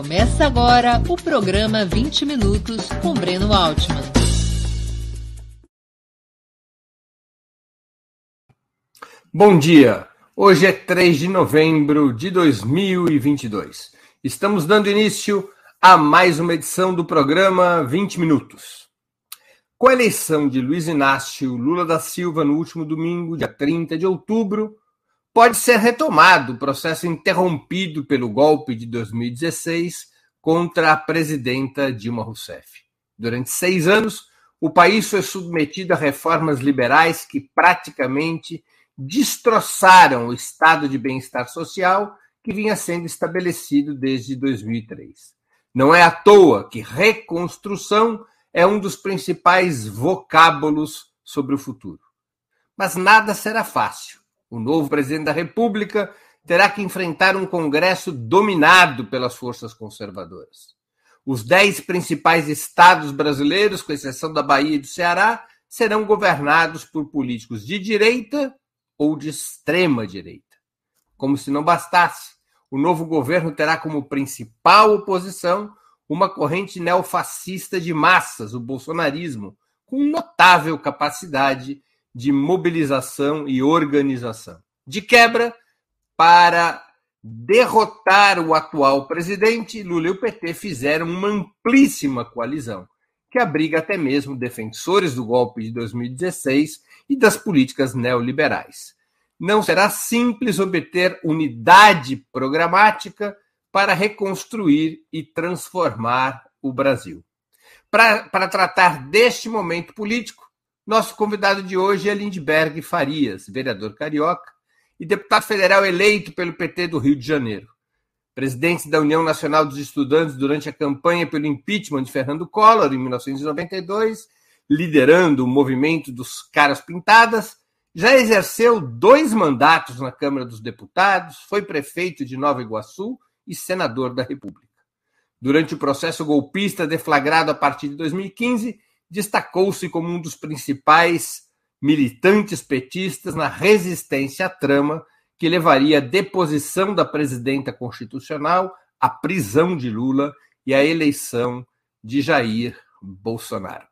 Começa agora o programa 20 Minutos com Breno Altman. Bom dia! Hoje é 3 de novembro de 2022. Estamos dando início a mais uma edição do programa 20 Minutos. Com a eleição de Luiz Inácio Lula da Silva no último domingo, dia 30 de outubro, pode ser retomado o processo interrompido pelo golpe de 2016 contra a presidenta Dilma Rousseff. Durante seis anos, o país foi submetido a reformas liberais que praticamente destroçaram o estado de bem-estar social que vinha sendo estabelecido desde 2003. Não é à toa que reconstrução é um dos principais vocábulos sobre o futuro. Mas nada será fácil. O novo presidente da República terá que enfrentar um Congresso dominado pelas forças conservadoras. Os dez principais estados brasileiros, com exceção da Bahia e do Ceará, serão governados por políticos de direita ou de extrema direita. Como se não bastasse, o novo governo terá como principal oposição uma corrente neofascista de massas, o bolsonarismo, com notável capacidade de mobilização e organização. De quebra, para derrotar o atual presidente, Lula e o PT fizeram uma amplíssima coalizão, que abriga até mesmo defensores do golpe de 2016 e das políticas neoliberais. Não será simples obter unidade programática para reconstruir e transformar o Brasil. Para tratar deste momento político, nosso convidado de hoje é Lindbergh Farias, vereador carioca e deputado federal eleito pelo PT do Rio de Janeiro. Presidente da União Nacional dos Estudantes durante a campanha pelo impeachment de Fernando Collor, em 1992, liderando o movimento dos Caras Pintadas, já exerceu dois mandatos na Câmara dos Deputados, foi prefeito de Nova Iguaçu e senador da República. Durante o processo golpista deflagrado a partir de 2015, destacou-se como um dos principais militantes petistas na resistência à trama que levaria à deposição da presidenta constitucional, à prisão de Lula e à eleição de Jair Bolsonaro.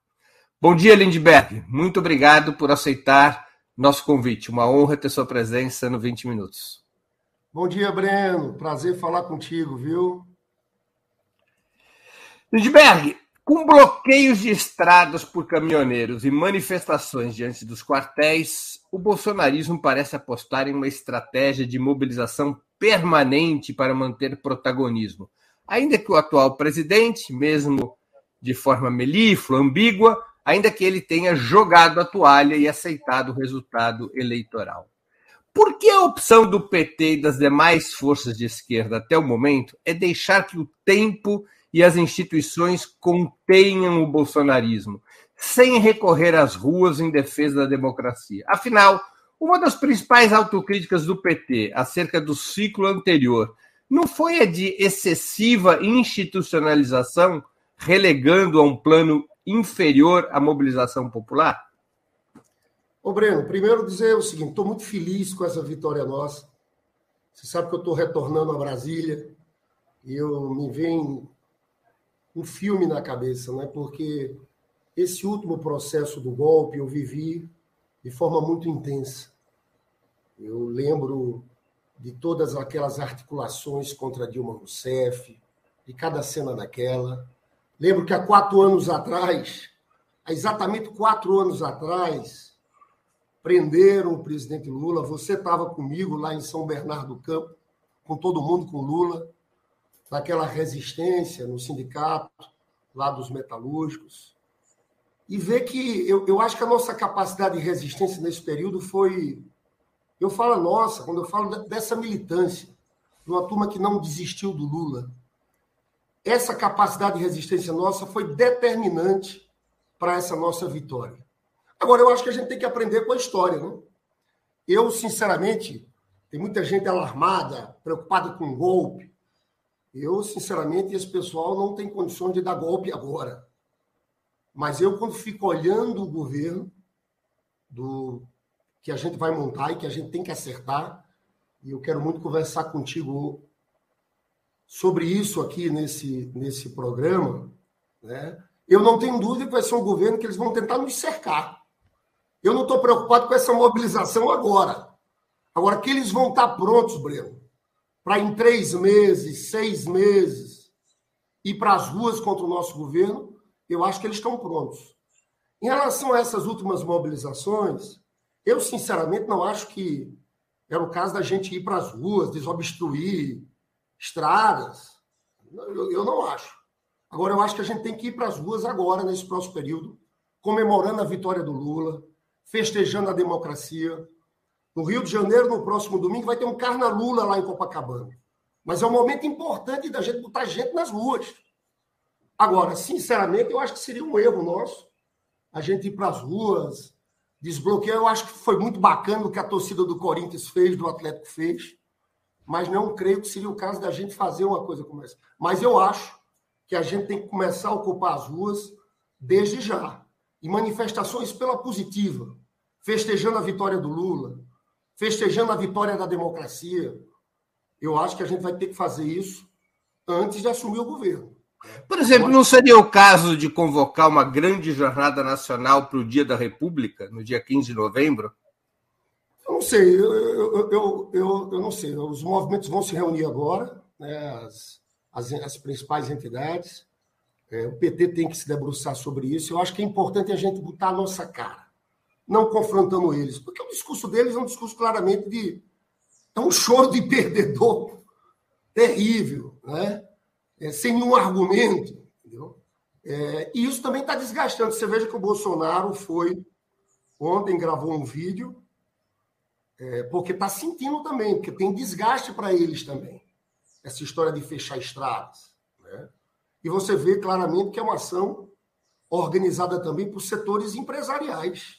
Bom dia, Lindbergh. Muito obrigado por aceitar nosso convite. Uma honra ter sua presença no 20 Minutos. Bom dia, Breno. Prazer falar contigo, viu? Lindbergh, com bloqueios de estradas por caminhoneiros e manifestações diante dos quartéis, o bolsonarismo parece apostar em uma estratégia de mobilização permanente para manter protagonismo. Ainda que o atual presidente, mesmo de forma melíflua, ambígua, ainda que ele tenha jogado a toalha e aceitado o resultado eleitoral. Por que a opção do PT e das demais forças de esquerda até o momento é deixar que o tempo e as instituições contenham o bolsonarismo, sem recorrer às ruas em defesa da democracia. Afinal, uma das principais autocríticas do PT acerca do ciclo anterior não foi a de excessiva institucionalização, relegando a um plano inferior à mobilização popular? Ô, Breno, primeiro dizer o seguinte: estou muito feliz com essa vitória nossa. Você sabe que eu estou retornando a Brasília e eu me venho um filme na cabeça, né? porque esse último processo do golpe eu vivi de forma muito intensa. Eu lembro de todas aquelas articulações contra Dilma Rousseff, de cada cena daquela. Lembro que há quatro anos atrás, há exatamente quatro anos atrás, prenderam o presidente Lula. Você estava comigo lá em São Bernardo do Campo, com todo mundo, com Lula naquela resistência no sindicato, lá dos metalúrgicos, e ver que eu, eu acho que a nossa capacidade de resistência nesse período foi. Eu falo nossa, quando eu falo dessa militância, de uma turma que não desistiu do Lula. Essa capacidade de resistência nossa foi determinante para essa nossa vitória. Agora, eu acho que a gente tem que aprender com a história. Né? Eu, sinceramente, tem muita gente alarmada, preocupada com golpe, eu, sinceramente, esse pessoal não tem condições de dar golpe agora. Mas eu, quando fico olhando o governo do que a gente vai montar e que a gente tem que acertar, e eu quero muito conversar contigo sobre isso aqui nesse, nesse programa, né? eu não tenho dúvida que vai ser um governo que eles vão tentar nos cercar. Eu não estou preocupado com essa mobilização agora. Agora, que eles vão estar prontos, Breno, para em três meses, seis meses, ir para as ruas contra o nosso governo, eu acho que eles estão prontos. Em relação a essas últimas mobilizações, eu sinceramente não acho que era o caso da gente ir para as ruas, desobstruir estradas. Eu não acho. Agora, eu acho que a gente tem que ir para as ruas agora, nesse próximo período, comemorando a vitória do Lula, festejando a democracia. No Rio de Janeiro, no próximo domingo, vai ter um Carna Lula lá em Copacabana. Mas é um momento importante da gente botar gente nas ruas. Agora, sinceramente, eu acho que seria um erro nosso a gente ir para as ruas, desbloquear. Eu acho que foi muito bacana o que a torcida do Corinthians fez, do Atlético fez, mas não creio que seria o caso da gente fazer uma coisa como essa. Mas eu acho que a gente tem que começar a ocupar as ruas desde já. E manifestações pela positiva, festejando a vitória do Lula, festejando a vitória da democracia. Eu acho que a gente vai ter que fazer isso antes de assumir o governo. Por exemplo, não seria o caso de convocar uma grande jornada nacional para o Dia da República, no dia 15 de novembro? Eu não sei, eu, eu, eu, eu, eu não sei. Os movimentos vão se reunir agora, né, as, as, as principais entidades. É, o PT tem que se debruçar sobre isso. Eu acho que é importante a gente botar a nossa cara, não confrontando eles, porque o discurso deles é um discurso claramente de. É um choro de perdedor terrível, né? é, sem nenhum argumento. Entendeu? É, e isso também está desgastando. Você veja que o Bolsonaro foi ontem, gravou um vídeo, é, porque está sentindo também, porque tem desgaste para eles também, essa história de fechar estradas. Né? E você vê claramente que é uma ação organizada também por setores empresariais.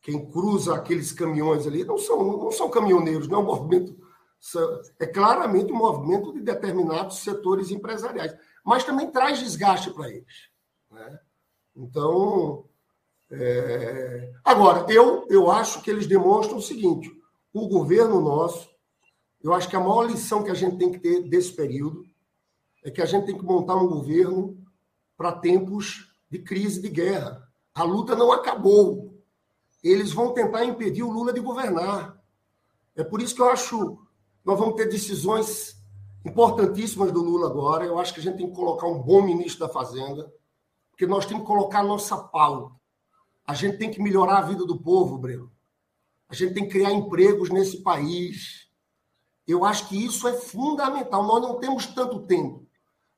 Quem cruza aqueles caminhões ali não são, não são caminhoneiros, não é um movimento é claramente um movimento de determinados setores empresariais, mas também traz desgaste para eles. Né? Então, é... agora, eu, eu acho que eles demonstram o seguinte: o governo nosso, eu acho que a maior lição que a gente tem que ter desse período é que a gente tem que montar um governo para tempos de crise, de guerra. A luta não acabou. Eles vão tentar impedir o Lula de governar. É por isso que eu acho nós vamos ter decisões importantíssimas do Lula agora. Eu acho que a gente tem que colocar um bom ministro da Fazenda, porque nós temos que colocar a nossa pauta. A gente tem que melhorar a vida do povo, Breno. A gente tem que criar empregos nesse país. Eu acho que isso é fundamental. Nós não temos tanto tempo.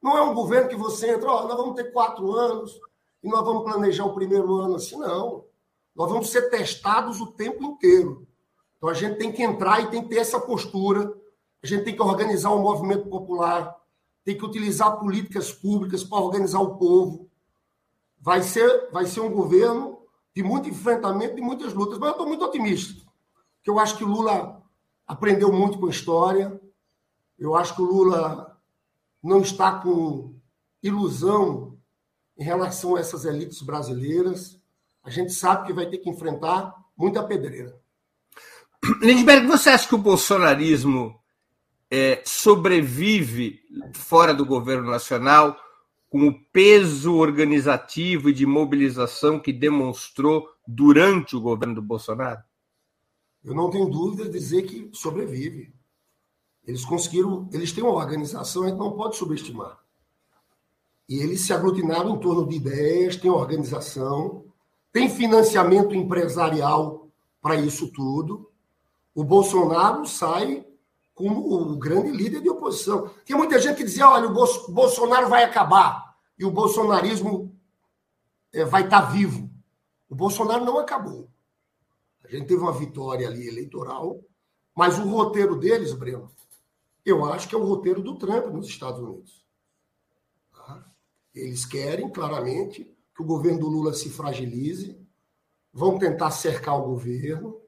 Não é um governo que você entra, oh, nós vamos ter quatro anos e nós vamos planejar o primeiro ano assim, não. Nós vamos ser testados o tempo inteiro. Então a gente tem que entrar e tem que ter essa postura. A gente tem que organizar um movimento popular, tem que utilizar políticas públicas para organizar o povo. Vai ser, vai ser um governo de muito enfrentamento, de muitas lutas. Mas eu estou muito otimista, porque eu acho que o Lula aprendeu muito com a história. Eu acho que o Lula não está com ilusão em relação a essas elites brasileiras. A gente sabe que vai ter que enfrentar muita pedreira. Lindbergh, você acha que o bolsonarismo é, sobrevive fora do governo nacional com o peso organizativo e de mobilização que demonstrou durante o governo do Bolsonaro? Eu não tenho dúvida de dizer que sobrevive. Eles conseguiram, eles têm uma organização, a gente não pode subestimar. E eles se aglutinaram em torno de ideias, têm organização, tem financiamento empresarial para isso tudo o Bolsonaro sai como o grande líder de oposição. Tem muita gente que dizia: olha, o Bolsonaro vai acabar e o bolsonarismo é, vai estar tá vivo. O Bolsonaro não acabou. A gente teve uma vitória ali eleitoral, mas o roteiro deles, Breno, eu acho que é o roteiro do Trump nos Estados Unidos. Tá? Eles querem, claramente, que o governo do Lula se fragilize, vão tentar cercar o governo,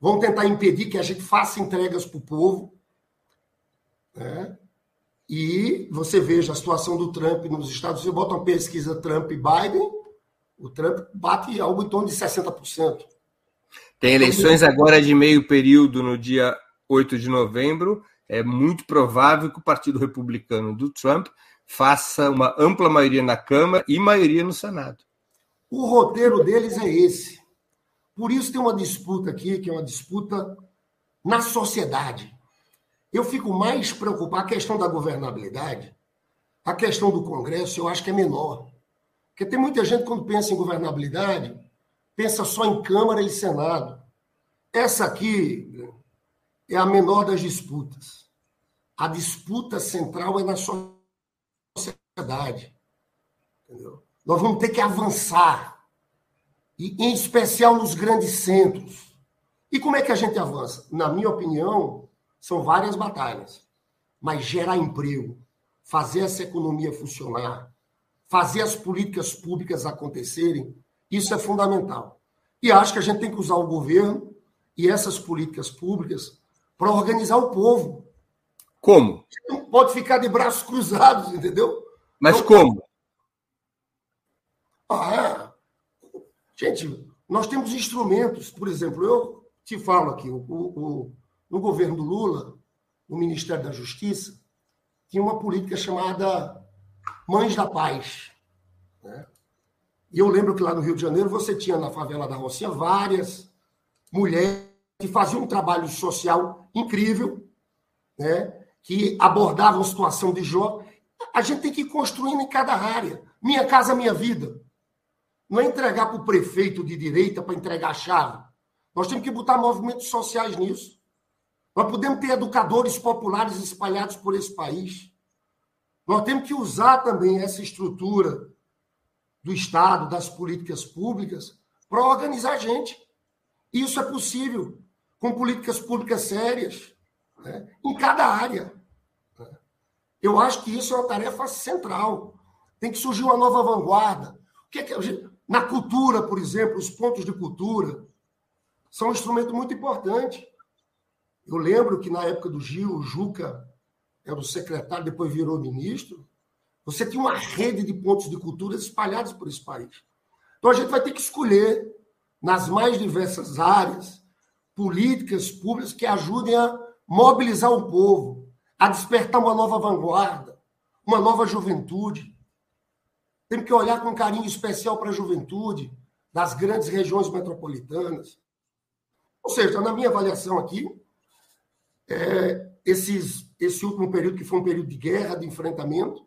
vão tentar impedir que a gente faça entregas para o povo. Né? E você veja a situação do Trump nos Estados Unidos, bota uma pesquisa Trump e Biden, o Trump bate algo em torno de 60%. Tem eleições agora de meio período no dia 8 de novembro é muito provável que o Partido Republicano do Trump faça uma ampla maioria na Câmara e maioria no Senado. O roteiro deles é esse. Por isso tem uma disputa aqui, que é uma disputa na sociedade. Eu fico mais preocupado, a questão da governabilidade, a questão do Congresso, eu acho que é menor. Porque tem muita gente, quando pensa em governabilidade, pensa só em Câmara e Senado. Essa aqui é a menor das disputas. A disputa central é na sociedade. Entendeu? Nós vamos ter que avançar, e, em especial nos grandes centros. E como é que a gente avança? Na minha opinião, são várias batalhas. Mas gerar emprego, fazer essa economia funcionar, fazer as políticas públicas acontecerem, isso é fundamental. E acho que a gente tem que usar o governo e essas políticas públicas para organizar o povo. Como? Não pode ficar de braços cruzados, entendeu? Mas então, como? Ah, gente, nós temos instrumentos. Por exemplo, eu te falo aqui, o, o, no governo do Lula, no Ministério da Justiça, tinha uma política chamada Mães da Paz. Né? E eu lembro que lá no Rio de Janeiro você tinha na favela da Rocinha várias mulheres que faziam um trabalho social incrível, né? Que abordavam situação de jovem. A gente tem que ir construindo em cada área. Minha casa, minha vida. Não é entregar para o prefeito de direita para entregar a chave. Nós temos que botar movimentos sociais nisso. Nós podemos ter educadores populares espalhados por esse país. Nós temos que usar também essa estrutura do Estado, das políticas públicas, para organizar a gente. Isso é possível com políticas públicas sérias, né? em cada área. Eu acho que isso é uma tarefa central. Tem que surgir uma nova vanguarda. O que é que na cultura, por exemplo, os pontos de cultura são um instrumento muito importante. Eu lembro que na época do Gil, o Juca era o secretário, depois virou ministro. Você tinha uma rede de pontos de cultura espalhados por esse país. Então a gente vai ter que escolher, nas mais diversas áreas, políticas públicas que ajudem a mobilizar o povo, a despertar uma nova vanguarda, uma nova juventude. Temos que olhar com carinho especial para a juventude das grandes regiões metropolitanas. Ou seja, na minha avaliação aqui, é, esses, esse último período, que foi um período de guerra, de enfrentamento,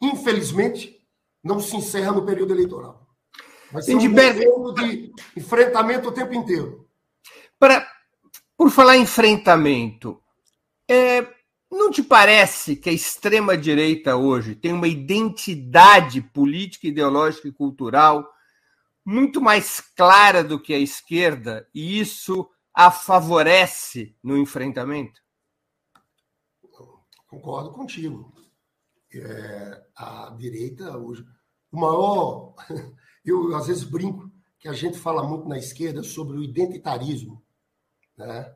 infelizmente, não se encerra no período eleitoral. Vai ser um período de enfrentamento o tempo inteiro. Para, por falar em enfrentamento, é, não te parece que a extrema-direita hoje tem uma identidade política, ideológica e cultural muito mais clara do que a esquerda e isso a favorece no enfrentamento? Concordo contigo é, a direita hoje. O maior. Eu, às vezes, brinco que a gente fala muito na esquerda sobre o identitarismo. Né?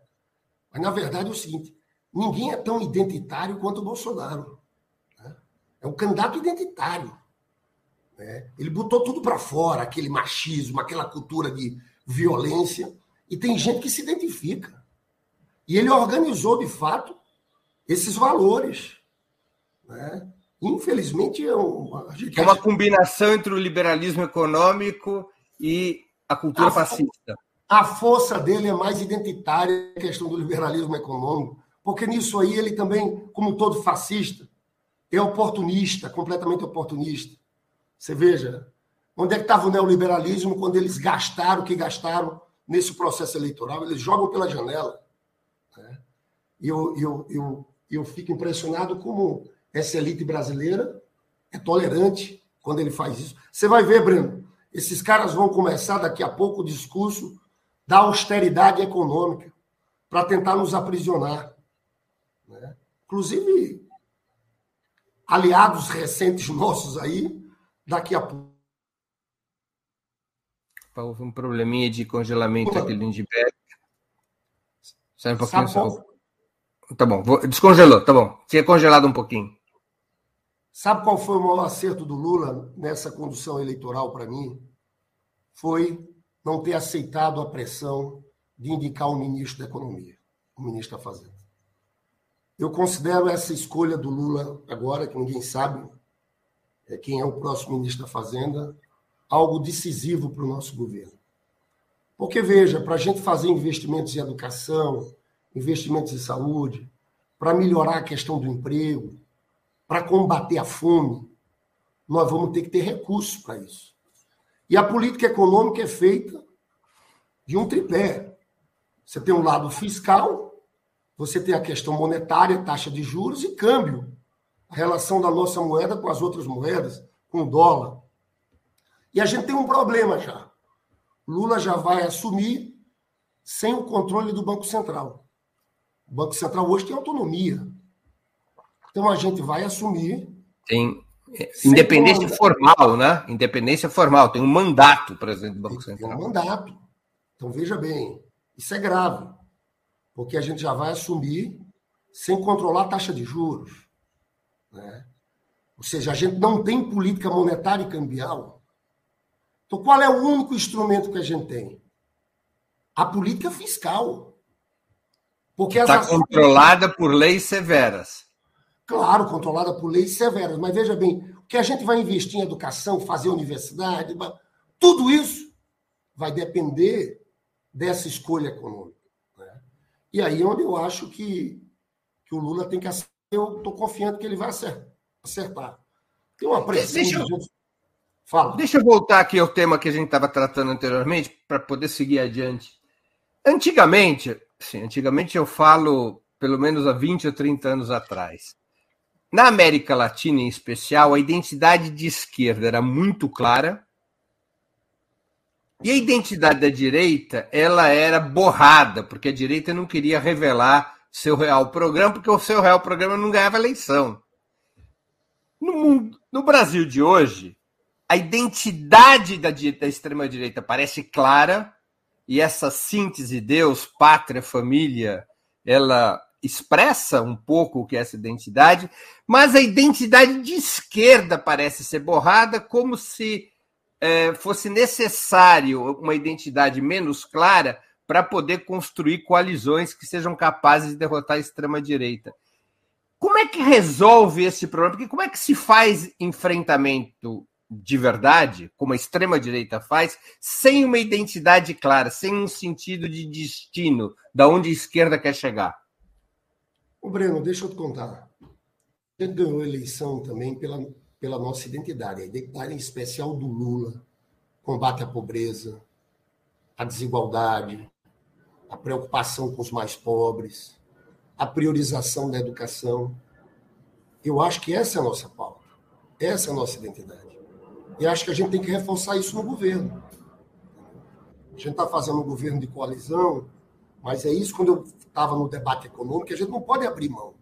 Mas, na verdade, é o seguinte: ninguém é tão identitário quanto o Bolsonaro. Né? É um candidato identitário. Né? Ele botou tudo para fora, aquele machismo, aquela cultura de violência, e tem gente que se identifica. E ele organizou, de fato, esses valores. Né? Infelizmente, é uma, é uma combinação entre o liberalismo econômico e a cultura a, fascista. A força dele é mais identitária a questão do liberalismo econômico, porque nisso aí ele também, como todo fascista, é oportunista, completamente oportunista. Você veja, onde é que estava o neoliberalismo quando eles gastaram o que gastaram nesse processo eleitoral? Eles jogam pela janela. Né? E eu, eu, eu, eu fico impressionado como essa elite brasileira é tolerante quando ele faz isso. Você vai ver, Breno, esses caras vão começar daqui a pouco o discurso da austeridade econômica para tentar nos aprisionar. Né? Inclusive, aliados recentes nossos aí, daqui a pouco. Houve um probleminha de congelamento aqui do Lindbergh. Sai um pouquinho. Só... Tá bom, vou... descongelou, tá bom. Tinha congelado um pouquinho. Sabe qual foi o maior acerto do Lula nessa condução eleitoral para mim? Foi não ter aceitado a pressão de indicar o ministro da Economia, o ministro da Fazenda. Eu considero essa escolha do Lula agora, que ninguém sabe é quem é o próximo ministro da Fazenda, algo decisivo para o nosso governo. Porque, veja, para a gente fazer investimentos em educação, investimentos em saúde, para melhorar a questão do emprego, para combater a fome, nós vamos ter que ter recursos para isso. E a política econômica é feita de um tripé. Você tem um lado fiscal, você tem a questão monetária, taxa de juros e câmbio. A relação da nossa moeda com as outras moedas, com o dólar. E a gente tem um problema já. Lula já vai assumir sem o controle do Banco Central. O Banco Central hoje tem autonomia. Então a gente vai assumir. Tem independência formal, né? Independência formal. Tem um mandato, presidente do Banco Central. Tem um mandato. Então veja bem, isso é grave, porque a gente já vai assumir sem controlar a taxa de juros. Né? Ou seja, a gente não tem política monetária e cambial. Então, qual é o único instrumento que a gente tem? A política fiscal. Porque Está ações... controlada por leis severas. Claro, controlada por leis severas. Mas veja bem, o que a gente vai investir em educação, fazer universidade, tudo isso vai depender dessa escolha econômica. E aí é onde eu acho que, que o Lula tem que acertar. Eu estou confiante que ele vai acertar. Tem uma pressão. Deixa eu... Fala. Deixa eu voltar aqui ao tema que a gente estava tratando anteriormente, para poder seguir adiante. Antigamente, sim, antigamente eu falo pelo menos há 20 ou 30 anos atrás. Na América Latina, em especial, a identidade de esquerda era muito clara. E a identidade da direita, ela era borrada, porque a direita não queria revelar seu real programa, porque o seu real programa não ganhava eleição. No, mundo, no Brasil de hoje, a identidade da, da extrema-direita parece clara, e essa síntese Deus, pátria, família, ela expressa um pouco o que é essa identidade, mas a identidade de esquerda parece ser borrada, como se é, fosse necessário uma identidade menos clara para poder construir coalizões que sejam capazes de derrotar a extrema-direita. Como é que resolve esse problema? Porque como é que se faz enfrentamento de verdade, como a extrema-direita faz, sem uma identidade clara, sem um sentido de destino, da onde a esquerda quer chegar? O Breno, deixa eu te contar. Gente ganhou eleição também pela, pela nossa identidade, a identidade em especial do Lula, combate à pobreza, a desigualdade, a preocupação com os mais pobres, a priorização da educação. Eu acho que essa é a nossa pauta, essa é a nossa identidade. E acho que a gente tem que reforçar isso no governo. A gente está fazendo um governo de coalizão, mas é isso quando eu estava no debate econômico, a gente não pode abrir mão.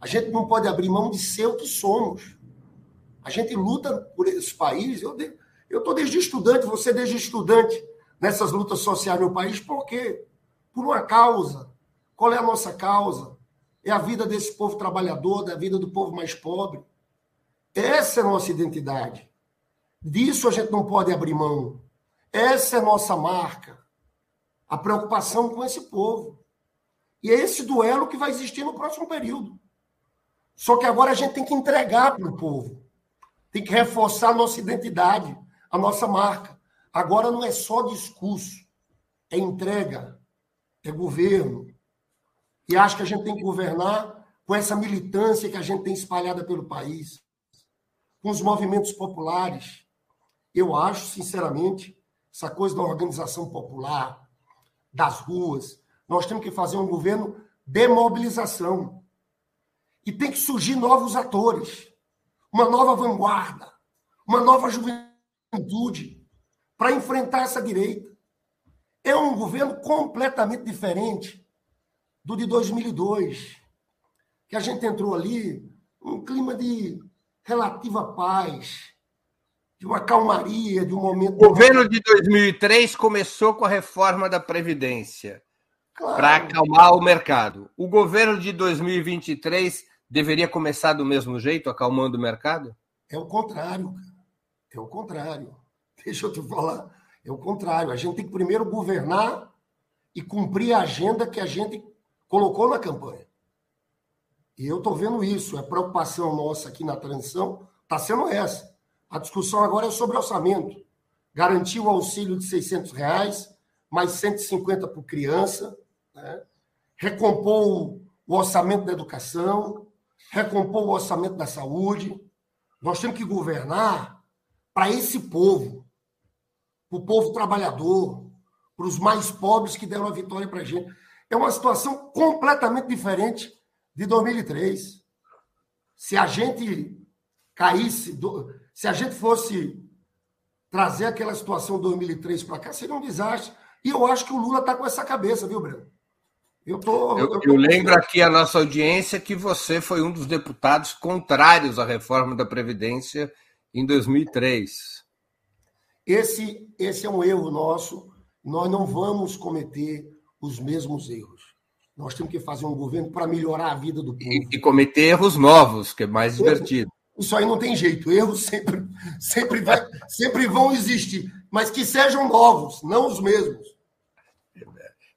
A gente não pode abrir mão de ser o que somos. A gente luta por esse país. Eu estou desde estudante, você desde estudante, nessas lutas sociais no país, por quê? Por uma causa. Qual é a nossa causa? É a vida desse povo trabalhador, da vida do povo mais pobre. Essa é a nossa identidade. Disso a gente não pode abrir mão. Essa é a nossa marca. A preocupação com esse povo. E é esse duelo que vai existir no próximo período. Só que agora a gente tem que entregar para o povo. Tem que reforçar a nossa identidade, a nossa marca. Agora não é só discurso, é entrega, é governo. E acho que a gente tem que governar com essa militância que a gente tem espalhada pelo país, com os movimentos populares, eu acho, sinceramente, essa coisa da organização popular, das ruas, nós temos que fazer um governo de mobilização. E tem que surgir novos atores, uma nova vanguarda, uma nova juventude para enfrentar essa direita. É um governo completamente diferente do de 2002, que a gente entrou ali um clima de relativa paz, de uma calmaria, de um momento. O governo de 2003 começou com a reforma da Previdência claro. para acalmar o mercado. O governo de 2023 deveria começar do mesmo jeito, acalmando o mercado? É o contrário, cara. É o contrário. Deixa eu te falar. É o contrário. A gente tem que primeiro governar e cumprir a agenda que a gente colocou na campanha. E eu estou vendo isso. A preocupação nossa aqui na transição está sendo essa. A discussão agora é sobre orçamento. Garantir o auxílio de 600 reais, mais 150 por criança, né? recompor o orçamento da educação, recompor o orçamento da saúde. Nós temos que governar para esse povo, para o povo trabalhador, para os mais pobres que deram a vitória para a gente. É uma situação completamente diferente de 2003. Se a gente caísse, se a gente fosse trazer aquela situação de 2003 para cá, seria um desastre. E eu acho que o Lula está com essa cabeça, viu, Breno? Eu, tô, eu, eu, eu lembro aqui a nossa audiência que você foi um dos deputados contrários à reforma da Previdência em 2003. Esse, esse é um erro nosso. Nós não vamos cometer os mesmos erros. Nós temos que fazer um governo para melhorar a vida do povo. E, e, cometer erros novos, que é mais divertido. Isso aí não tem jeito. Erros sempre, sempre, vai, sempre vão existir, mas que sejam novos, não os mesmos.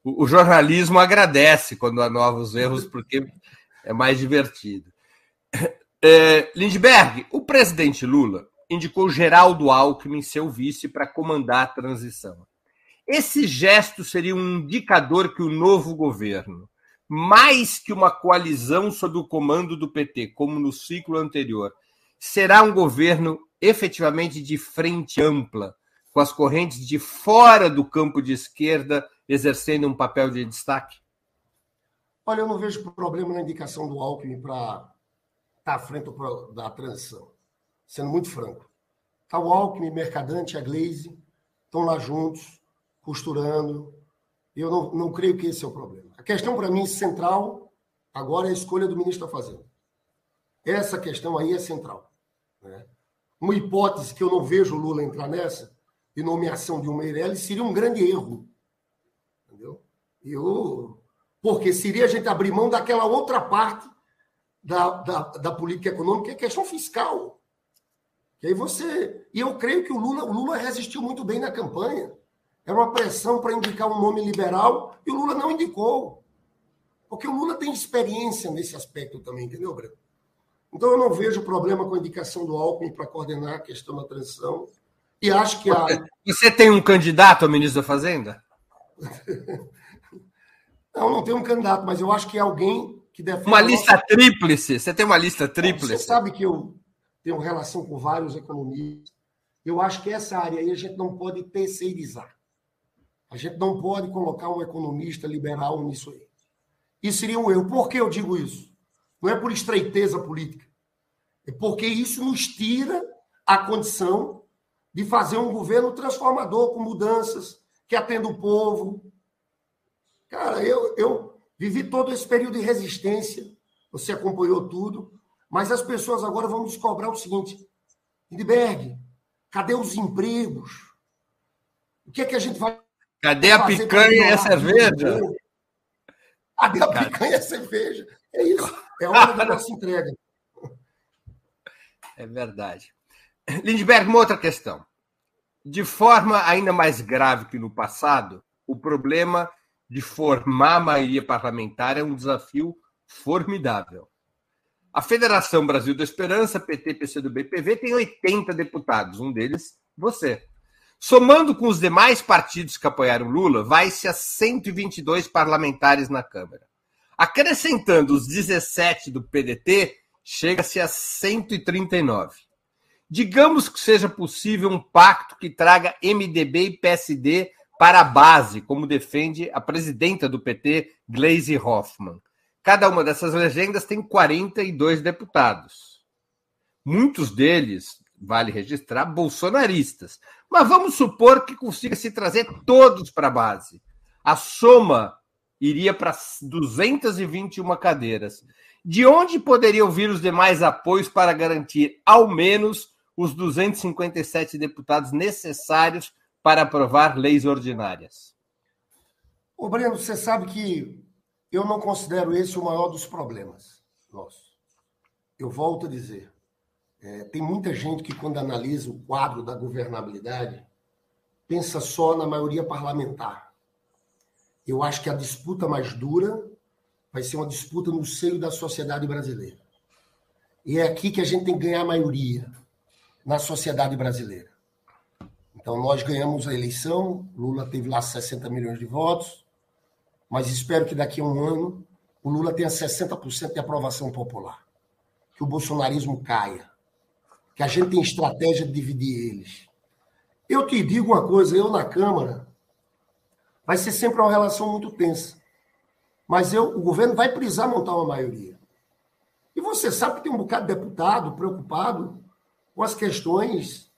O, jornalismo agradece quando há novos erros, porque é mais divertido. É, Lindbergh, o presidente Lula indicou Geraldo Alckmin seu vice para comandar a transição. Esse gesto seria um indicador que o novo governo, mais que uma coalizão sob o comando do PT, como no ciclo anterior, será um governo efetivamente de frente ampla, com as correntes de fora do campo de esquerda exercendo um papel de destaque? Olha, eu não vejo problema na indicação do Alckmin para estar tá à frente da transição, sendo muito franco. Está o Alckmin, Mercadante, a Glaze, estão lá juntos, costurando. Eu não, não creio que esse é o problema. A questão, para mim, central agora é a escolha do ministro da Fazenda. Essa questão aí é central. Né? Uma hipótese que eu não vejo Lula entrar nessa, de nomeação de um Meirelles, seria um grande erro. Eu, porque seria a gente abrir mão daquela outra parte da, da, da política econômica, que é a questão fiscal. E aí você. E eu creio que o Lula, o Lula resistiu muito bem na campanha. Era uma pressão para indicar um nome liberal e o Lula não indicou. Porque o Lula tem experiência nesse aspecto também, entendeu, Breno? Então eu não vejo problema com a indicação do Alckmin para coordenar a questão da transição. E acho que a. Você tem um candidato a ministro da Fazenda? não, não tem um candidato, mas eu acho que é alguém que defende. Uma lista nossa... tríplice. Você tem uma lista tríplice. Você sabe que eu tenho relação com vários economistas. Eu acho que essa área aí a gente não pode terceirizar. A gente não pode colocar um economista liberal nisso aí. Isso seria um erro. Por que eu digo isso? Não é por estreiteza política. É porque isso nos tira a condição de fazer um governo transformador, com mudanças, que atenda o povo. Cara, eu, eu vivi todo esse período de resistência, você acompanhou tudo, mas as pessoas agora vão nos cobrar o seguinte: Lindbergh, cadê os empregos? O que é que a gente vai Cadê a picanha e a cerveja? Cadê a picanha e a cerveja? É isso. É hora da nossa entrega. É verdade. Lindbergh, uma outra questão. De forma ainda mais grave que no passado, o problema de formar a maioria parlamentar é um desafio formidável. A Federação Brasil da Esperança, PT, PCdoB PV, tem 80 deputados, um deles você. Somando com os demais partidos que apoiaram Lula, vai-se a 122 parlamentares na Câmara. Acrescentando os 17 do PDT, chega-se a 139. Digamos que seja possível um pacto que traga MDB e PSD para a base, como defende a presidenta do PT, Gleisi Hoffmann. Cada uma dessas legendas tem 42 deputados. Muitos deles, vale registrar, bolsonaristas, mas vamos supor que consiga se trazer todos para a base. A soma iria para 221 cadeiras. De onde poderiam vir os demais apoios para garantir, ao menos, os 257 deputados necessários para aprovar leis ordinárias? Ô, Breno, você sabe que eu não considero esse o maior dos problemas. Eu volto a dizer. É, tem muita gente que, quando analisa o quadro da governabilidade, pensa só na maioria parlamentar. Eu acho que a disputa mais dura vai ser uma disputa no seio da sociedade brasileira. E é aqui que a gente tem que ganhar maioria na sociedade brasileira. Então, nós ganhamos a eleição, Lula teve lá 60 milhões de votos, mas espero que daqui a um ano o Lula tenha 60% de aprovação popular. Que o bolsonarismo caia. Que a gente tem estratégia de dividir eles. Eu te digo uma coisa, eu na Câmara, vai ser sempre uma relação muito tensa. Mas eu, o governo vai precisar montar uma maioria. E você sabe que tem um bocado de deputado preocupado com as questões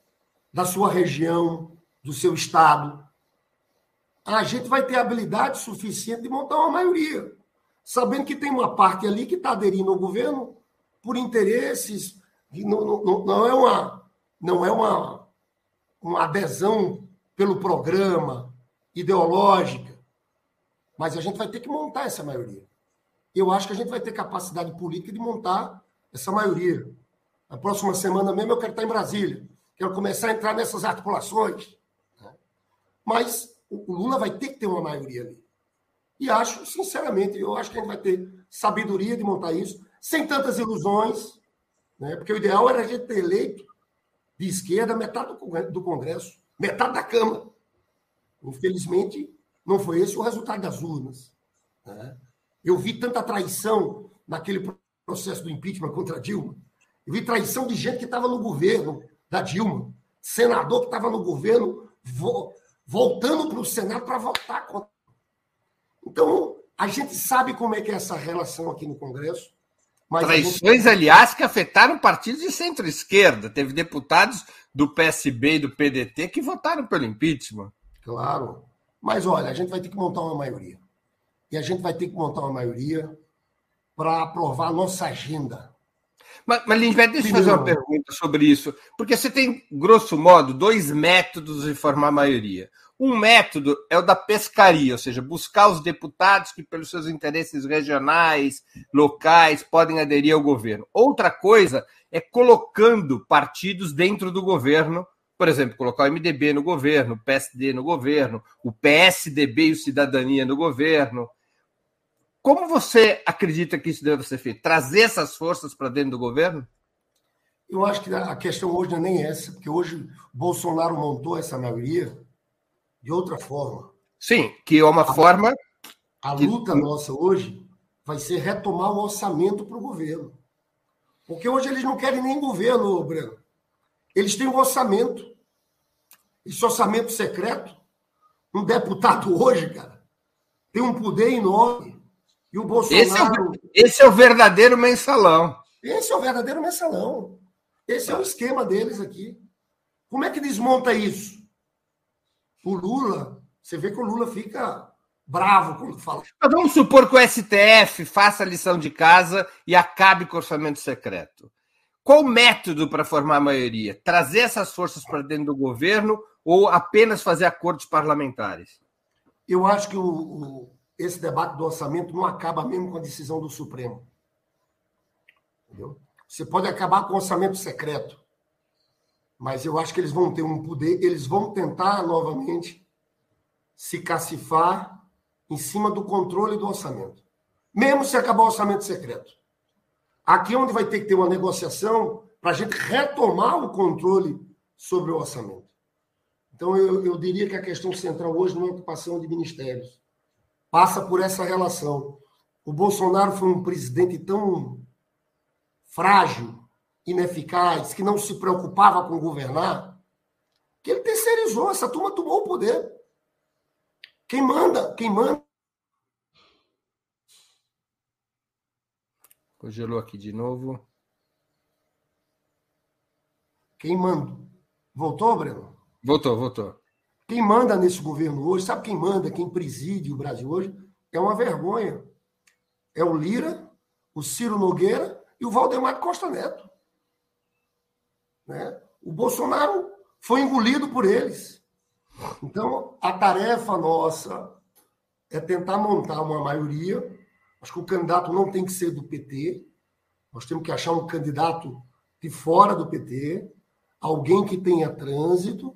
da sua região, do seu estado. A gente vai ter habilidade suficiente de montar uma maioria, sabendo que tem uma parte ali que está aderindo ao governo por interesses, não, não, não é uma não é uma, uma adesão pelo programa ideológica, mas a gente vai ter que montar essa maioria. Eu acho que a gente vai ter capacidade política de montar essa maioria. Na próxima semana mesmo eu quero estar em Brasília. Quero começar a entrar nessas articulações. Né? Mas o Lula vai ter que ter uma maioria ali. E acho, sinceramente, eu acho que a gente vai ter sabedoria de montar isso, sem tantas ilusões, né? porque o ideal era a gente ter eleito de esquerda metade do Congresso, metade da Câmara. Infelizmente, não foi esse o resultado das urnas. Né? Eu vi tanta traição naquele processo do impeachment contra Dilma. Eu vi traição de gente que estava no governo da Dilma, senador que estava no governo, vo voltando para o Senado para votar contra. Então, a gente sabe como é que é essa relação aqui no Congresso. Traições, gente... aliás, que afetaram partidos de centro-esquerda. Teve deputados do PSB e do PDT que votaram pelo impeachment. Claro. Mas olha, a gente vai ter que montar uma maioria. E a gente vai ter que montar uma maioria para aprovar a nossa agenda. Mas, mas Lindbergh, deixa eu fazer uma pergunta sobre isso. Porque você tem, grosso modo, dois métodos de formar maioria. Um método é o da pescaria, ou seja, buscar os deputados que, pelos seus interesses regionais, locais, podem aderir ao governo. Outra coisa é colocando partidos dentro do governo por exemplo, colocar o MDB no governo, o PSD no governo, o PSDB e o Cidadania no governo. Como você acredita que isso deve ser feito? Trazer essas forças para dentro do governo? Eu acho que a questão hoje não é nem essa, porque hoje Bolsonaro montou essa maioria de outra forma. Sim, que é uma a, forma. A luta nossa hoje vai ser retomar o orçamento para o governo. Porque hoje eles não querem nem governo, Breno. Eles têm um orçamento. Esse orçamento secreto, um deputado hoje, cara, tem um poder enorme. E o Bolsonaro. Esse é o, esse é o verdadeiro mensalão. Esse é o verdadeiro mensalão. Esse é o esquema deles aqui. Como é que desmonta isso? O Lula, você vê que o Lula fica bravo quando fala. Mas vamos supor que o STF faça a lição de casa e acabe com o orçamento secreto. Qual o método para formar a maioria? Trazer essas forças para dentro do governo ou apenas fazer acordos parlamentares? Eu acho que o, o, esse debate do orçamento não acaba mesmo com a decisão do Supremo. Entendeu? Você pode acabar com o orçamento secreto, mas eu acho que eles vão ter um poder, eles vão tentar novamente se cacifar em cima do controle do orçamento, mesmo se acabar o orçamento secreto. Aqui é onde vai ter que ter uma negociação para a gente retomar o controle sobre o orçamento. Então, eu, eu diria que a questão central hoje não é ocupação de ministérios. Passa por essa relação. O Bolsonaro foi um presidente tão frágil, ineficaz, que não se preocupava com governar, que ele terceirizou, essa turma tomou o poder. Quem manda, quem manda Congelou aqui de novo. Quem manda? Voltou, Breno? Voltou, voltou. Quem manda nesse governo hoje, sabe quem manda, quem preside o Brasil hoje? É uma vergonha. É o Lira, o Ciro Nogueira e o Valdemar Costa Neto. Né? O Bolsonaro foi engolido por eles. Então, a tarefa nossa é tentar montar uma maioria Acho que o candidato não tem que ser do PT. Nós temos que achar um candidato de fora do PT, alguém que tenha trânsito.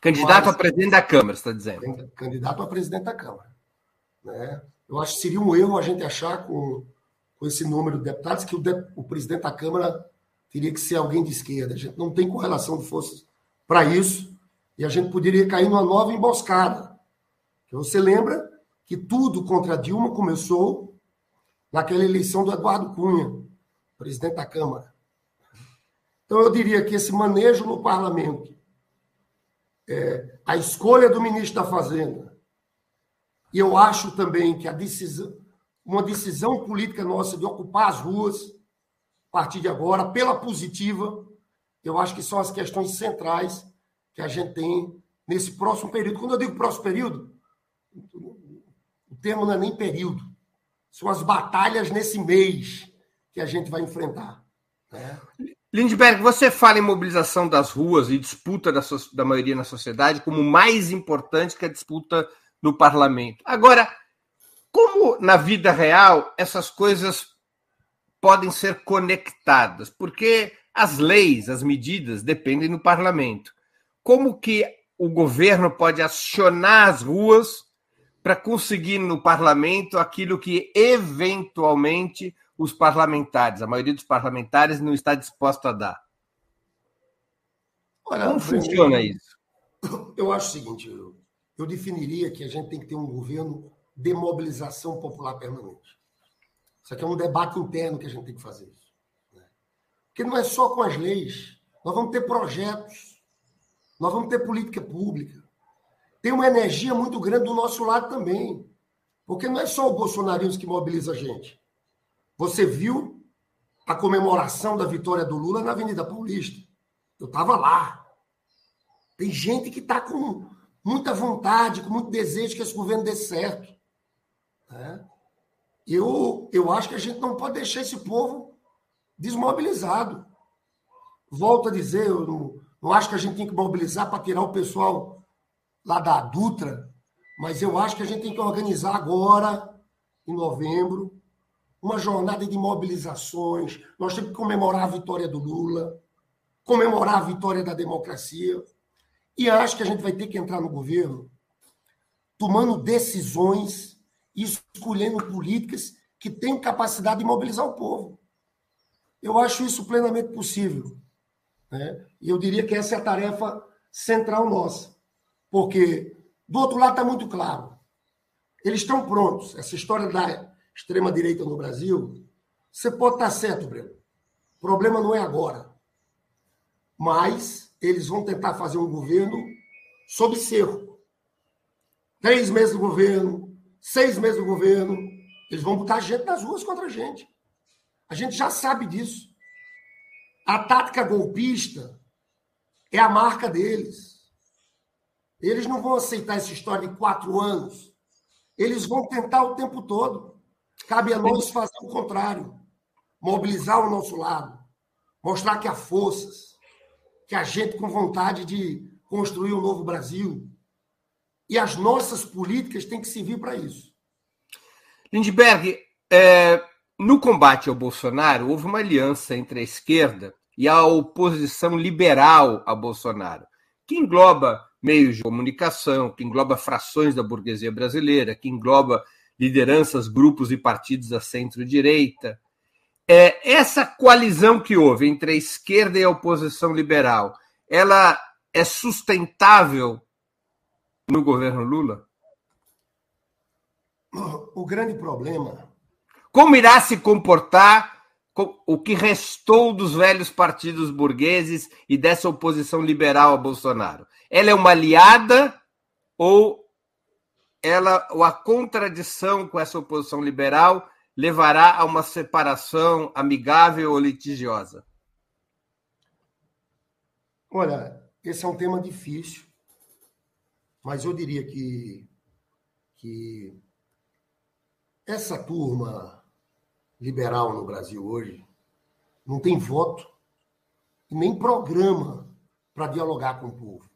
Candidato mas... a presidente da Câmara, está dizendo. Candidato a presidente da Câmara. Né? Eu acho que seria um erro a gente achar com, com esse número de deputados que o, de, o presidente da Câmara teria que ser alguém de esquerda. A gente não tem correlação de forças para isso e a gente poderia cair numa nova emboscada. Você lembra que tudo contra Dilma começou naquela eleição do Eduardo Cunha, presidente da Câmara. Então, eu diria que esse manejo no parlamento, é, a escolha do ministro da Fazenda, e eu acho também que a decisão, uma decisão política nossa de ocupar as ruas, a partir de agora, pela positiva, eu acho que são as questões centrais que a gente tem nesse próximo período. Quando eu digo próximo período, o termo não é nem período, são as batalhas nesse mês que a gente vai enfrentar. Né? Lindbergh, você fala em mobilização das ruas e disputa da, so da maioria na sociedade como mais importante que a disputa no parlamento. Agora, como na vida real essas coisas podem ser conectadas? Porque as leis, as medidas dependem do parlamento. Como que o governo pode acionar as ruas para conseguir no parlamento aquilo que eventualmente os parlamentares, a maioria dos parlamentares, não está disposto a dar? Olha, Como funciona isso? Eu acho o seguinte: eu, eu definiria que a gente tem que ter um governo de mobilização popular permanente. Isso aqui é um debate interno que a gente tem que fazer. Isso, né? Porque não é só com as leis. Nós vamos ter projetos, nós vamos ter política pública. Tem uma energia muito grande do nosso lado também. Porque não é só o bolsonarismo que mobiliza a gente. Você viu a comemoração da vitória do Lula na Avenida Paulista. Eu estava lá. Tem gente que está com muita vontade, com muito desejo que esse governo dê certo. Né? Eu, eu acho que a gente não pode deixar esse povo desmobilizado. Volto a dizer, eu não, não acho que a gente tem que mobilizar para tirar o pessoal lá da Dutra, mas eu acho que a gente tem que organizar agora, em novembro, uma jornada de mobilizações. Nós temos que comemorar a vitória do Lula, comemorar a vitória da democracia. E acho que a gente vai ter que entrar no governo tomando decisões e escolhendo políticas que têm capacidade de mobilizar o povo. Eu acho isso plenamente possível. Né? E eu diria que essa é a tarefa central nossa. Porque do outro lado está muito claro. Eles estão prontos. Essa história da extrema-direita no Brasil, você pode estar certo, Breno. O problema não é agora. Mas eles vão tentar fazer um governo sob cerco. Três meses do governo, seis meses do governo. Eles vão botar gente nas ruas contra a gente. A gente já sabe disso. A tática golpista é a marca deles. Eles não vão aceitar essa história de quatro anos. Eles vão tentar o tempo todo. Cabe a nós fazer o contrário, mobilizar o nosso lado, mostrar que há forças, que há gente com vontade de construir um novo Brasil. E as nossas políticas têm que servir para isso. Lindbergh, é, no combate ao Bolsonaro, houve uma aliança entre a esquerda e a oposição liberal a Bolsonaro, que engloba meios de comunicação, que engloba frações da burguesia brasileira, que engloba lideranças, grupos e partidos da centro-direita. É, essa coalizão que houve entre a esquerda e a oposição liberal, ela é sustentável no governo Lula? O grande problema. Como irá se comportar o que restou dos velhos partidos burgueses e dessa oposição liberal a Bolsonaro? Ela é uma aliada ou ela, ou a contradição com essa oposição liberal levará a uma separação amigável ou litigiosa? Olha, esse é um tema difícil, mas eu diria que, que essa turma liberal no Brasil hoje não tem voto e nem programa para dialogar com o povo.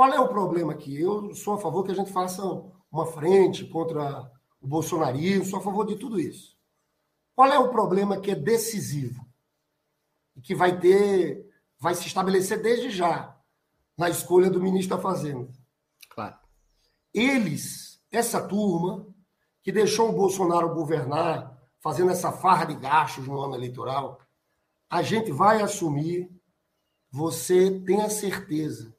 Qual é o problema aqui? Eu sou a favor que a gente faça uma frente contra o bolsonarismo, sou a favor de tudo isso. Qual é o problema que é decisivo e que vai ter, vai se estabelecer desde já na escolha do ministro da Fazenda? Claro. Eles, essa turma, que deixou o Bolsonaro governar, fazendo essa farra de gastos no ano eleitoral, a gente vai assumir, você tenha certeza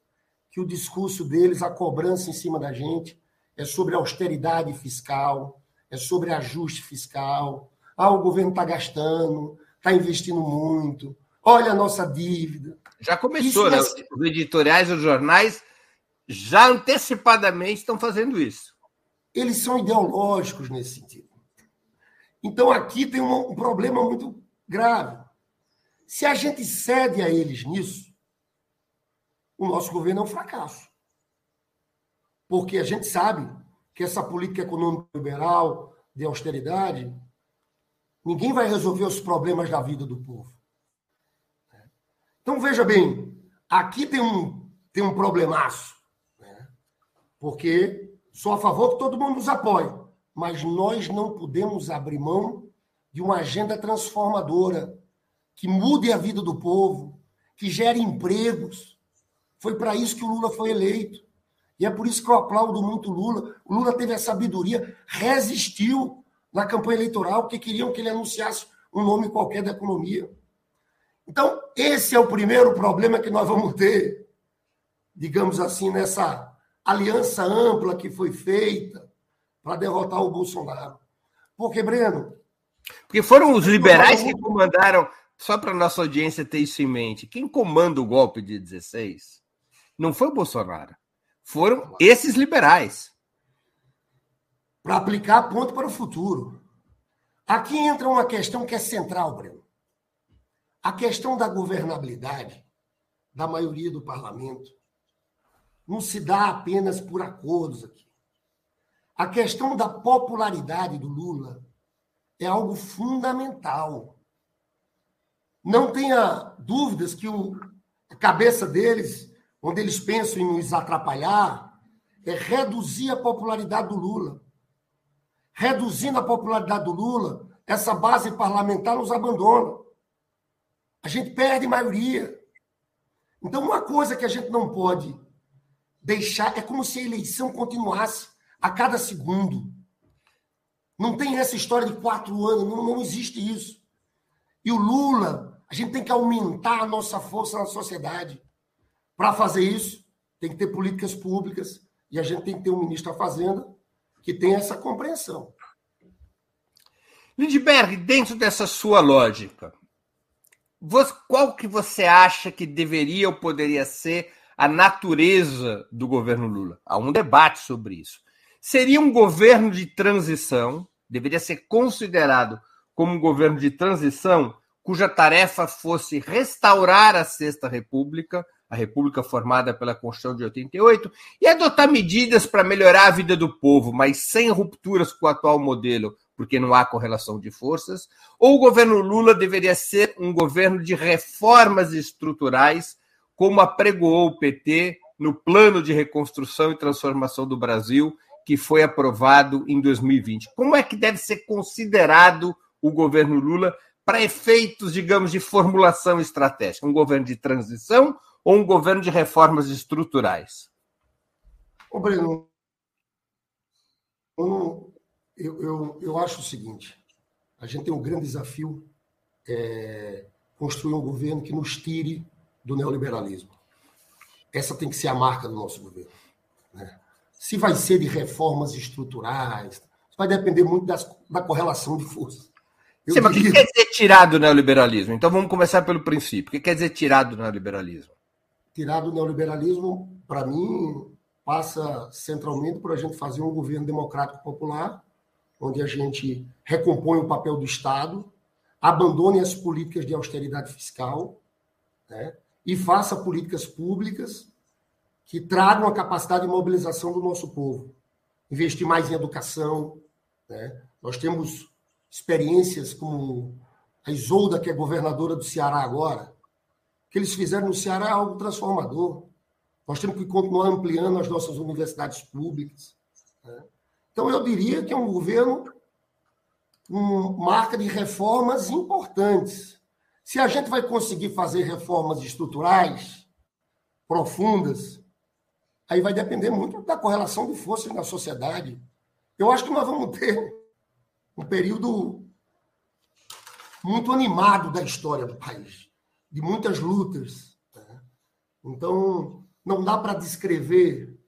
que o discurso deles, a cobrança em cima da gente, é sobre austeridade fiscal, é sobre ajuste fiscal. Ah, o governo está gastando, está investindo muito, olha a nossa dívida. Já começou, né? Os editoriais, os jornais já antecipadamente estão fazendo isso. Eles são ideológicos nesse sentido. Então aqui tem um, um problema muito grave. Se a gente cede a eles nisso, o nosso governo é um fracasso. Porque a gente sabe que essa política econômica liberal, de austeridade, ninguém vai resolver os problemas da vida do povo. Então, veja bem, aqui tem um, tem um problemaço. Né? Porque sou a favor que todo mundo nos apoie, mas nós não podemos abrir mão de uma agenda transformadora que mude a vida do povo, que gere empregos. Foi para isso que o Lula foi eleito. E é por isso que eu aplaudo muito o Lula. O Lula teve a sabedoria, resistiu na campanha eleitoral, porque queriam que ele anunciasse um nome qualquer da economia. Então, esse é o primeiro problema que nós vamos ter, digamos assim, nessa aliança ampla que foi feita para derrotar o Bolsonaro. Porque, Breno. Porque foram os liberais que comandaram, só para nossa audiência ter isso em mente, quem comanda o golpe de 16 não foi o Bolsonaro, foram esses liberais. Para aplicar ponto para o futuro. Aqui entra uma questão que é central, Breno. A questão da governabilidade da maioria do parlamento não se dá apenas por acordos aqui. A questão da popularidade do Lula é algo fundamental. Não tenha dúvidas que o, a cabeça deles, onde eles pensam em nos atrapalhar, é reduzir a popularidade do Lula. Reduzindo a popularidade do Lula, essa base parlamentar nos abandona. A gente perde maioria. Então, uma coisa que a gente não pode deixar é como se a eleição continuasse a cada segundo. Não tem essa história de quatro anos, não, não existe isso. E o Lula, a gente tem que aumentar a nossa força na sociedade. Para fazer isso, tem que ter políticas públicas e a gente tem que ter um ministro da Fazenda que tenha essa compreensão. Lindbergh, dentro dessa sua lógica, qual que você acha que deveria ou poderia ser a natureza do governo Lula? Há um debate sobre isso. Seria um governo de transição, deveria ser considerado como um governo de transição cuja tarefa fosse restaurar a Sexta República, a República formada pela Constituição de 88, e adotar medidas para melhorar a vida do povo, mas sem rupturas com o atual modelo, porque não há correlação de forças, ou o governo Lula deveria ser um governo de reformas estruturais, como apregoou o PT no plano de reconstrução e transformação do Brasil, que foi aprovado em 2020. Como é que deve ser considerado o governo Lula para efeitos, digamos, de formulação estratégica? Um governo de transição ou um governo de reformas estruturais? Ô, Breno, eu eu, eu, acho o seguinte: a gente tem um grande desafio é, construir um governo que nos tire do neoliberalismo. Essa tem que ser a marca do nosso governo. Né? Se vai ser de reformas estruturais, vai depender muito das, da correlação de forças. Sim, mas o que quer dizer tirar do neoliberalismo? Então vamos começar pelo princípio. O que quer dizer tirar do neoliberalismo? Tirar do neoliberalismo, para mim, passa centralmente por a gente fazer um governo democrático popular onde a gente recompõe o papel do Estado, abandone as políticas de austeridade fiscal né, e faça políticas públicas que tragam a capacidade de mobilização do nosso povo. Investir mais em educação. Né? Nós temos experiências como a Isolda, que é governadora do Ceará agora. Que eles fizeram no Ceará é algo transformador. Nós temos que continuar ampliando as nossas universidades públicas. Né? Então, eu diria que é um governo com marca de reformas importantes. Se a gente vai conseguir fazer reformas estruturais profundas, aí vai depender muito da correlação de forças na sociedade. eu acho que nós vamos ter um período muito animado da história do país, de muitas lutas. Né? Então, não dá para descrever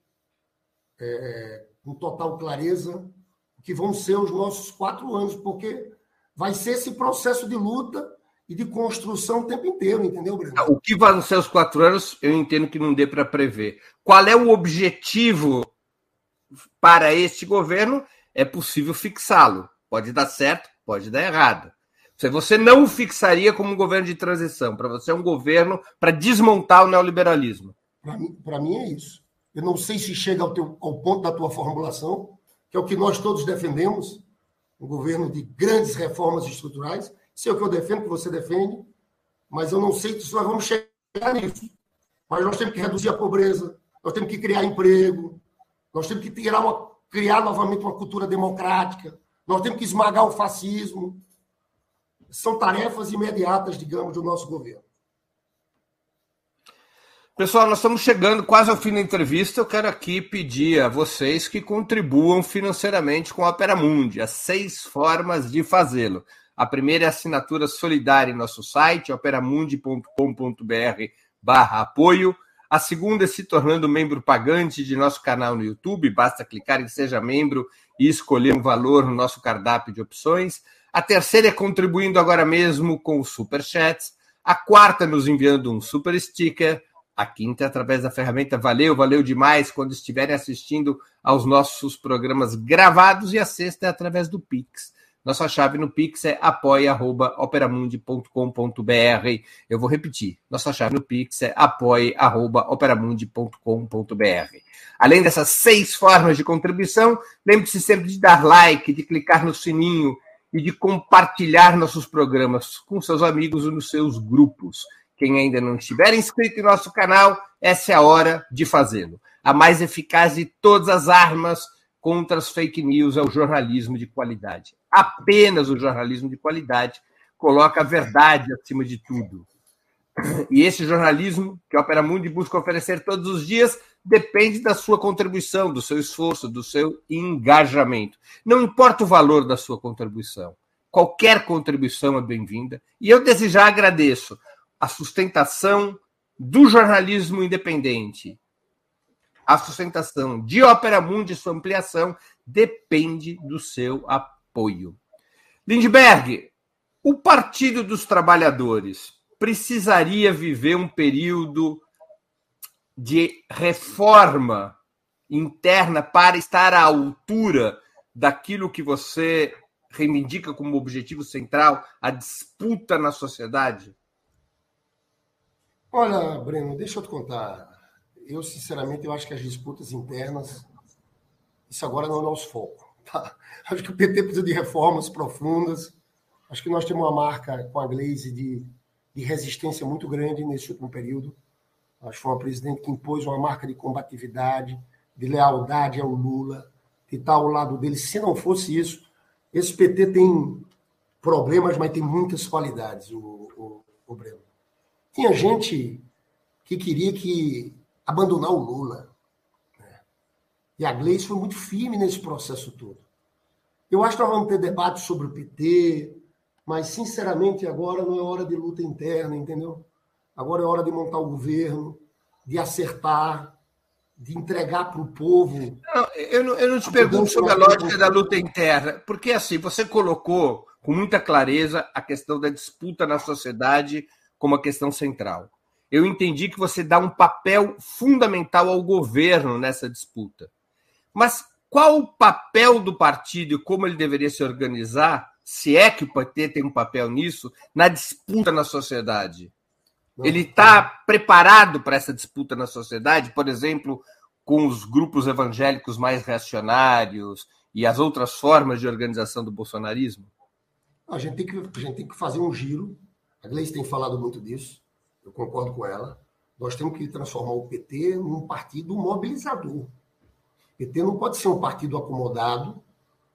é, com total clareza o que vão ser os nossos quatro anos, porque vai ser esse processo de luta e de construção o tempo inteiro, entendeu, Breno? O que vão ser os quatro anos, eu entendo que não dê para prever. Qual é o objetivo para este governo? É possível fixá-lo. Pode dar certo, pode dar errado. Você não o fixaria como um governo de transição. Para você é um governo para desmontar o neoliberalismo. Para mim, mim é isso. Eu não sei se chega ao, teu, ao ponto da tua formulação, que é o que nós todos defendemos, um governo de grandes reformas estruturais. Isso é o que eu defendo, que você defende, mas eu não sei se nós vamos chegar nisso. Mas nós temos que reduzir a pobreza, nós temos que criar emprego, nós temos que uma, criar novamente uma cultura democrática, nós temos que esmagar o fascismo. São tarefas imediatas, digamos, do nosso governo. Pessoal, nós estamos chegando quase ao fim da entrevista. Eu quero aqui pedir a vocês que contribuam financeiramente com a Opera Mundi. Há seis formas de fazê-lo. A primeira é a assinatura solidária em nosso site, operamundi.com.br barra apoio. A segunda é se tornando membro pagante de nosso canal no YouTube. Basta clicar em Seja Membro e escolher um valor no nosso cardápio de opções. A terceira é contribuindo agora mesmo com os Super Chats. A quarta, nos enviando um super sticker a quinta através da ferramenta Valeu, valeu demais quando estiverem assistindo aos nossos programas gravados e a sexta é através do Pix. Nossa chave no Pix é apoia.operamundi.com.br. Eu vou repetir. Nossa chave no Pix é apoia.operamundi.com.br. Além dessas seis formas de contribuição, lembre-se sempre de dar like, de clicar no sininho e de compartilhar nossos programas com seus amigos ou nos seus grupos. Quem ainda não estiver inscrito em nosso canal, essa é a hora de fazê-lo. A mais eficaz de todas as armas contra as fake news é o jornalismo de qualidade. Apenas o jornalismo de qualidade coloca a verdade acima de tudo. E esse jornalismo que a Opera Mundi busca oferecer todos os dias depende da sua contribuição, do seu esforço, do seu engajamento. Não importa o valor da sua contribuição, qualquer contribuição é bem-vinda. E eu desde já agradeço a sustentação do jornalismo independente, a sustentação de Ópera Mundi, sua ampliação, depende do seu apoio. Lindbergh, o Partido dos Trabalhadores precisaria viver um período de reforma interna para estar à altura daquilo que você reivindica como objetivo central, a disputa na sociedade? Olha, Breno, deixa eu te contar. Eu, sinceramente, eu acho que as disputas internas, isso agora não é o nosso foco. Tá? Acho que o PT precisa de reformas profundas. Acho que nós temos uma marca com a Gleisi de, de resistência muito grande nesse último período. Acho que foi uma presidente que impôs uma marca de combatividade, de lealdade ao Lula, de estar ao lado dele. Se não fosse isso, esse PT tem problemas, mas tem muitas qualidades, o, o, o Breno. Tinha gente que queria que abandonar o Lula. Né? E a Gleice foi muito firme nesse processo todo. Eu acho que nós vamos ter debate sobre o PT, mas, sinceramente, agora não é hora de luta interna, entendeu? Agora é hora de montar o governo, de acertar, de entregar para o povo. Não, eu, não, eu não te pergunto sobre a lógica da luta interna, porque assim, você colocou com muita clareza a questão da disputa na sociedade como a questão central. Eu entendi que você dá um papel fundamental ao governo nessa disputa. Mas qual o papel do partido e como ele deveria se organizar, se é que o PT tem um papel nisso, na disputa na sociedade? Ele está preparado para essa disputa na sociedade, por exemplo, com os grupos evangélicos mais reacionários e as outras formas de organização do bolsonarismo? A gente tem que, a gente tem que fazer um giro a Gleice tem falado muito disso, eu concordo com ela. Nós temos que transformar o PT num partido mobilizador. O PT não pode ser um partido acomodado,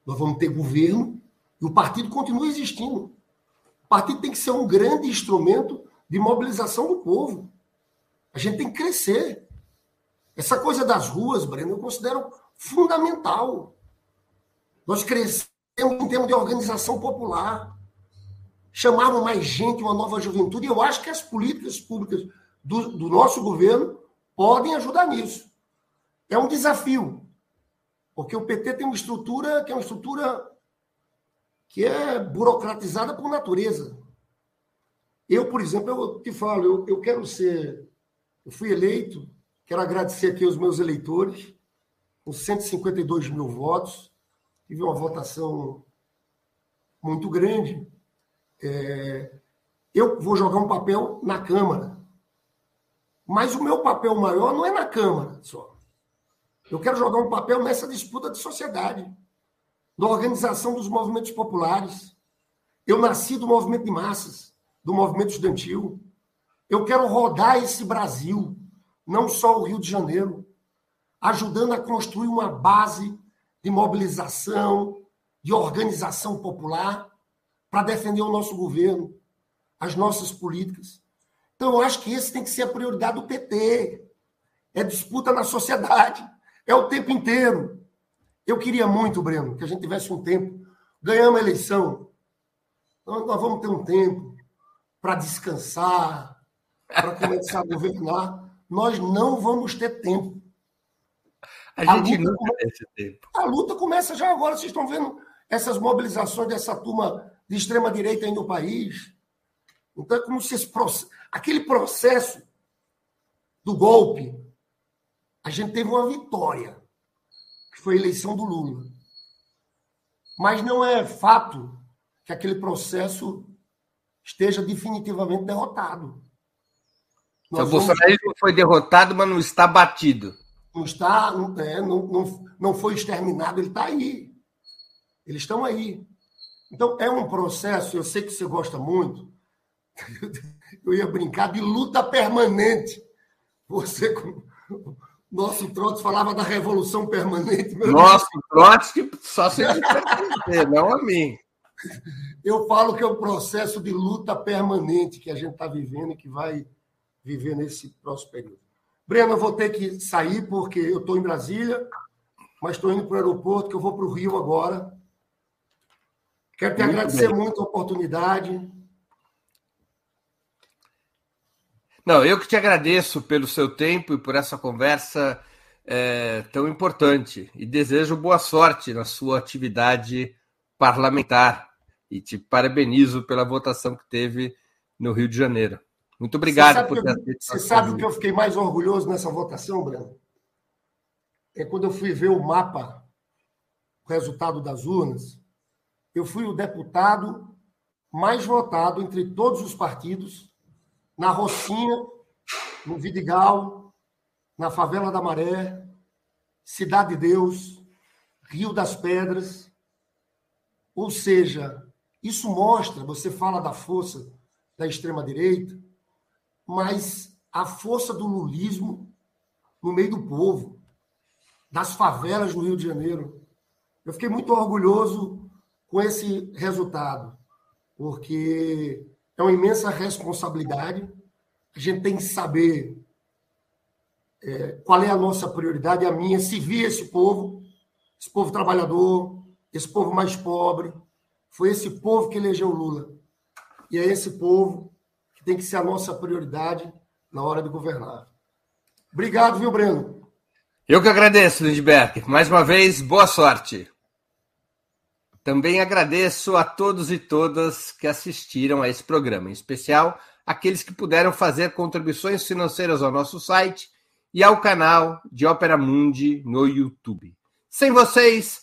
nós vamos ter governo e o partido continua existindo. O partido tem que ser um grande instrumento de mobilização do povo. A gente tem que crescer. Essa coisa das ruas, Breno, eu considero fundamental. Nós crescemos em termos de organização popular. Chamavam mais gente, uma nova juventude. E eu acho que as políticas públicas do, do nosso governo podem ajudar nisso. É um desafio. Porque o PT tem uma estrutura que é uma estrutura que é burocratizada por natureza. Eu, por exemplo, eu te falo, eu, eu quero ser. Eu fui eleito, quero agradecer aqui aos meus eleitores, com 152 mil votos, tive uma votação muito grande. É, eu vou jogar um papel na Câmara. Mas o meu papel maior não é na Câmara só. Eu quero jogar um papel nessa disputa de sociedade, da organização dos movimentos populares. Eu nasci do movimento de massas do movimento estudantil. Eu quero rodar esse Brasil, não só o Rio de Janeiro, ajudando a construir uma base de mobilização, de organização popular para defender o nosso governo, as nossas políticas. Então, eu acho que esse tem que ser a prioridade do PT. É disputa na sociedade, é o tempo inteiro. Eu queria muito, Breno, que a gente tivesse um tempo. Ganhamos a eleição. Nós vamos ter um tempo para descansar, para começar a governar, nós não vamos ter tempo. A, a gente não tem esse tempo. A luta começa já agora. Vocês estão vendo essas mobilizações dessa turma de extrema-direita aí no país. Então é como se esse processo, aquele processo do golpe, a gente teve uma vitória, que foi a eleição do Lula. Mas não é fato que aquele processo esteja definitivamente derrotado. Nós o bolsonarismo vamos... foi derrotado, mas não está batido. Não está, não, é, não, não, não foi exterminado, ele está aí. Eles estão aí. Então, é um processo, eu sei que você gosta muito, eu ia brincar de luta permanente. Você, nosso Trotsky falava da revolução permanente. Nosso Trotsky, só se não a mim. Eu falo que é um processo de luta permanente que a gente está vivendo e que vai viver nesse próximo período. Breno, eu vou ter que sair porque eu estou em Brasília, mas estou indo para o aeroporto, que eu vou para o Rio agora. Quero te muito agradecer bem. muito a oportunidade. Não, eu que te agradeço pelo seu tempo e por essa conversa é, tão importante. E desejo boa sorte na sua atividade parlamentar e te parabenizo pela votação que teve no Rio de Janeiro. Muito obrigado por ter Você sabe o que eu fiquei mais orgulhoso nessa votação, Breno? É quando eu fui ver o mapa, o resultado das urnas, eu fui o deputado mais votado entre todos os partidos, na Rocinha, no Vidigal, na Favela da Maré, Cidade de Deus, Rio das Pedras. Ou seja, isso mostra, você fala da força da extrema-direita, mas a força do lulismo no meio do povo, das favelas do Rio de Janeiro. Eu fiquei muito orgulhoso com esse resultado, porque é uma imensa responsabilidade. A gente tem que saber é, qual é a nossa prioridade, a minha, servir esse povo, esse povo trabalhador, esse povo mais pobre, foi esse povo que elegeu Lula. E é esse povo que tem que ser a nossa prioridade na hora de governar. Obrigado, viu, Breno? Eu que agradeço, Lindbergh. Mais uma vez, boa sorte. Também agradeço a todos e todas que assistiram a esse programa, em especial aqueles que puderam fazer contribuições financeiras ao nosso site e ao canal de Ópera Mundi no YouTube. Sem vocês,